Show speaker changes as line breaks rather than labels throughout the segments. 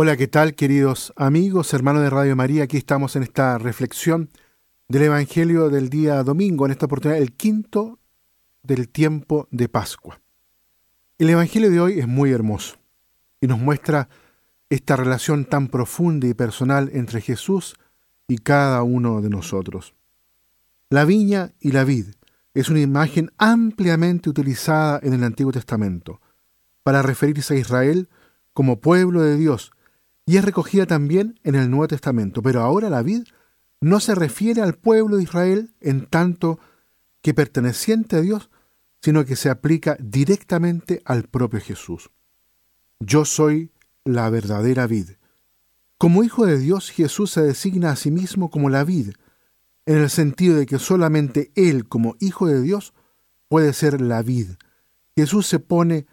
Hola, ¿qué tal queridos amigos, hermanos de Radio María? Aquí estamos en esta reflexión del Evangelio del día domingo, en esta oportunidad, el quinto del tiempo de Pascua. El Evangelio de hoy es muy hermoso y nos muestra esta relación tan profunda y personal entre Jesús y cada uno de nosotros. La viña y la vid es una imagen ampliamente utilizada en el Antiguo Testamento para referirse a Israel como pueblo de Dios y es recogida también en el Nuevo Testamento. Pero ahora la vid no se refiere al pueblo de Israel en tanto que perteneciente a Dios, sino que se aplica directamente al propio Jesús. Yo soy la verdadera vid. Como hijo de Dios, Jesús se designa a sí mismo como la vid, en el sentido de que solamente Él, como hijo de Dios, puede ser la vid. Jesús se pone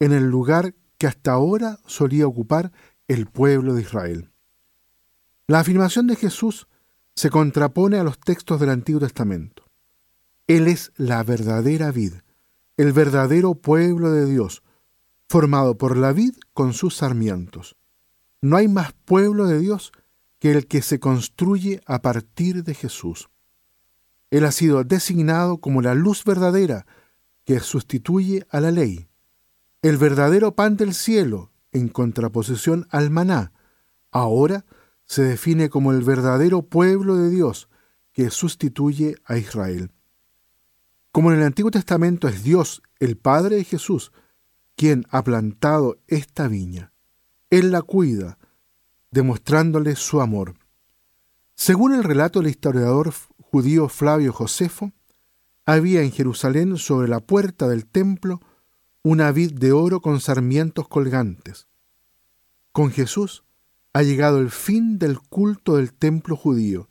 en el lugar que hasta ahora solía ocupar el pueblo de Israel. La afirmación de Jesús se contrapone a los textos del Antiguo Testamento. Él es la verdadera vid, el verdadero pueblo de Dios, formado por la vid con sus sarmientos. No hay más pueblo de Dios que el que se construye a partir de Jesús. Él ha sido designado como la luz verdadera que sustituye a la ley, el verdadero pan del cielo en contraposición al maná, ahora se define como el verdadero pueblo de Dios que sustituye a Israel. Como en el Antiguo Testamento es Dios, el Padre de Jesús, quien ha plantado esta viña. Él la cuida, demostrándole su amor. Según el relato del historiador judío Flavio Josefo, había en Jerusalén sobre la puerta del templo una vid de oro con sarmientos colgantes. Con Jesús ha llegado el fin del culto del templo judío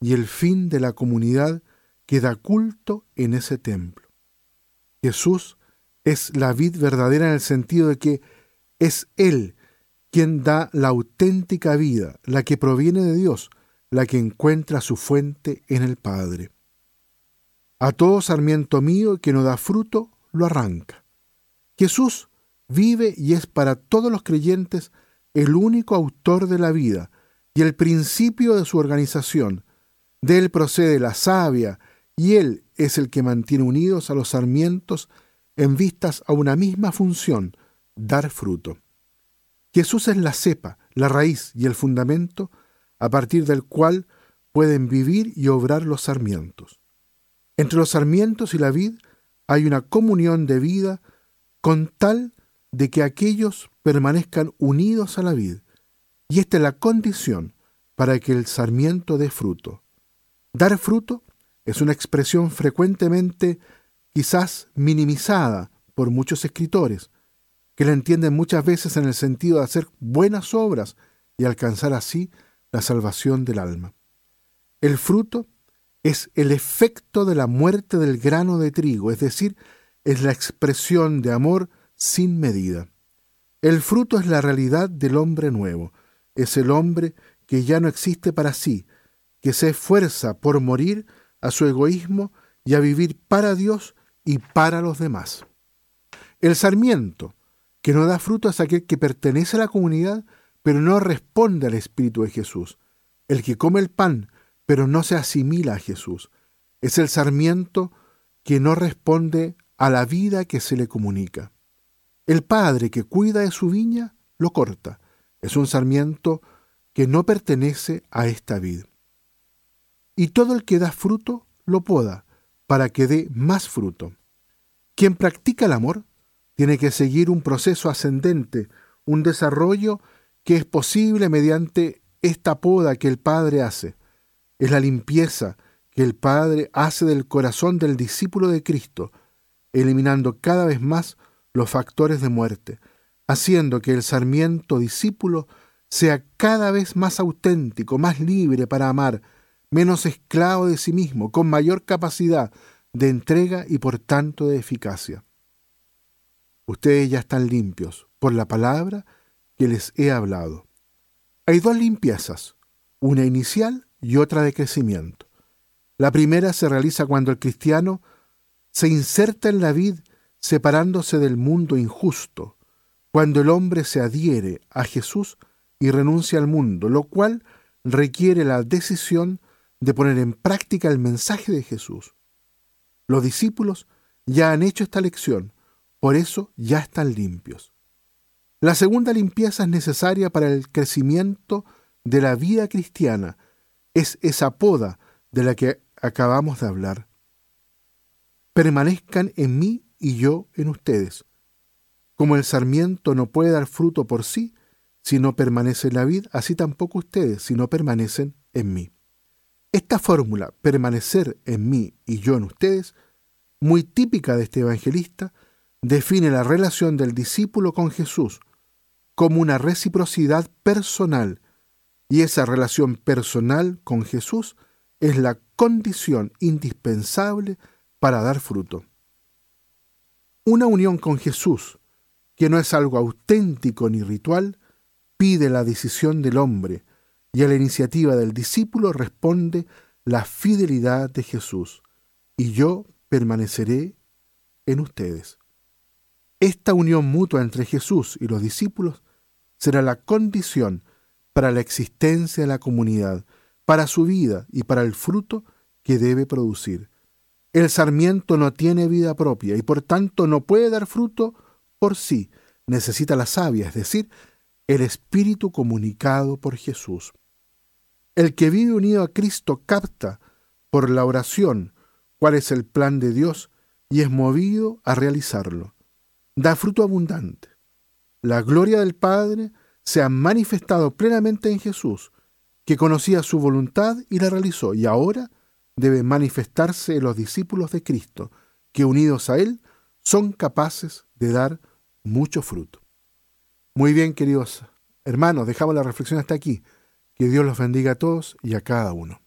y el fin de la comunidad que da culto en ese templo. Jesús es la vid verdadera en el sentido de que es Él quien da la auténtica vida, la que proviene de Dios, la que encuentra su fuente en el Padre. A todo sarmiento mío que no da fruto, lo arranca. Jesús vive y es para todos los creyentes el único autor de la vida y el principio de su organización. De él procede la savia y él es el que mantiene unidos a los sarmientos en vistas a una misma función, dar fruto. Jesús es la cepa, la raíz y el fundamento a partir del cual pueden vivir y obrar los sarmientos. Entre los sarmientos y la vid hay una comunión de vida con tal de que aquellos permanezcan unidos a la vid. Y esta es la condición para que el sarmiento dé fruto. Dar fruto es una expresión frecuentemente quizás minimizada por muchos escritores, que la entienden muchas veces en el sentido de hacer buenas obras y alcanzar así la salvación del alma. El fruto es el efecto de la muerte del grano de trigo, es decir, es la expresión de amor sin medida. El fruto es la realidad del hombre nuevo, es el hombre que ya no existe para sí, que se esfuerza por morir a su egoísmo y a vivir para Dios y para los demás. El sarmiento, que no da fruto es aquel que pertenece a la comunidad, pero no responde al Espíritu de Jesús. El que come el pan, pero no se asimila a Jesús. Es el sarmiento que no responde a la vida que se le comunica. El padre que cuida de su viña lo corta. Es un sarmiento que no pertenece a esta vid. Y todo el que da fruto lo poda para que dé más fruto. Quien practica el amor tiene que seguir un proceso ascendente, un desarrollo que es posible mediante esta poda que el Padre hace. Es la limpieza que el Padre hace del corazón del discípulo de Cristo, eliminando cada vez más los factores de muerte, haciendo que el sarmiento discípulo sea cada vez más auténtico, más libre para amar, menos esclavo de sí mismo, con mayor capacidad de entrega y por tanto de eficacia. Ustedes ya están limpios por la palabra que les he hablado. Hay dos limpiezas, una inicial y otra de crecimiento. La primera se realiza cuando el cristiano se inserta en la vid separándose del mundo injusto. Cuando el hombre se adhiere a Jesús, y renuncia al mundo, lo cual requiere la decisión de poner en práctica el mensaje de Jesús. Los discípulos ya han hecho esta lección, por eso ya están limpios. La segunda limpieza es necesaria para el crecimiento de la vida cristiana. Es esa poda de la que acabamos de hablar. Permanezcan en mí y yo en ustedes. Como el sarmiento no puede dar fruto por sí si no permanece en la vid, así tampoco ustedes si no permanecen en mí. Esta fórmula, permanecer en mí y yo en ustedes, muy típica de este evangelista, define la relación del discípulo con Jesús como una reciprocidad personal, y esa relación personal con Jesús es la condición indispensable para dar fruto. Una unión con Jesús, que no es algo auténtico ni ritual, pide la decisión del hombre, y a la iniciativa del discípulo responde la fidelidad de Jesús, y yo permaneceré en ustedes. Esta unión mutua entre Jesús y los discípulos será la condición para la existencia de la comunidad, para su vida y para el fruto que debe producir. El sarmiento no tiene vida propia y por tanto no puede dar fruto por sí. Necesita la savia, es decir, el espíritu comunicado por Jesús. El que vive unido a Cristo capta por la oración cuál es el plan de Dios y es movido a realizarlo. Da fruto abundante. La gloria del Padre se ha manifestado plenamente en Jesús, que conocía su voluntad y la realizó, y ahora debe manifestarse los discípulos de Cristo, que unidos a Él son capaces de dar mucho fruto. Muy bien, queridos hermanos, dejamos la reflexión hasta aquí. Que Dios los bendiga a todos y a cada uno.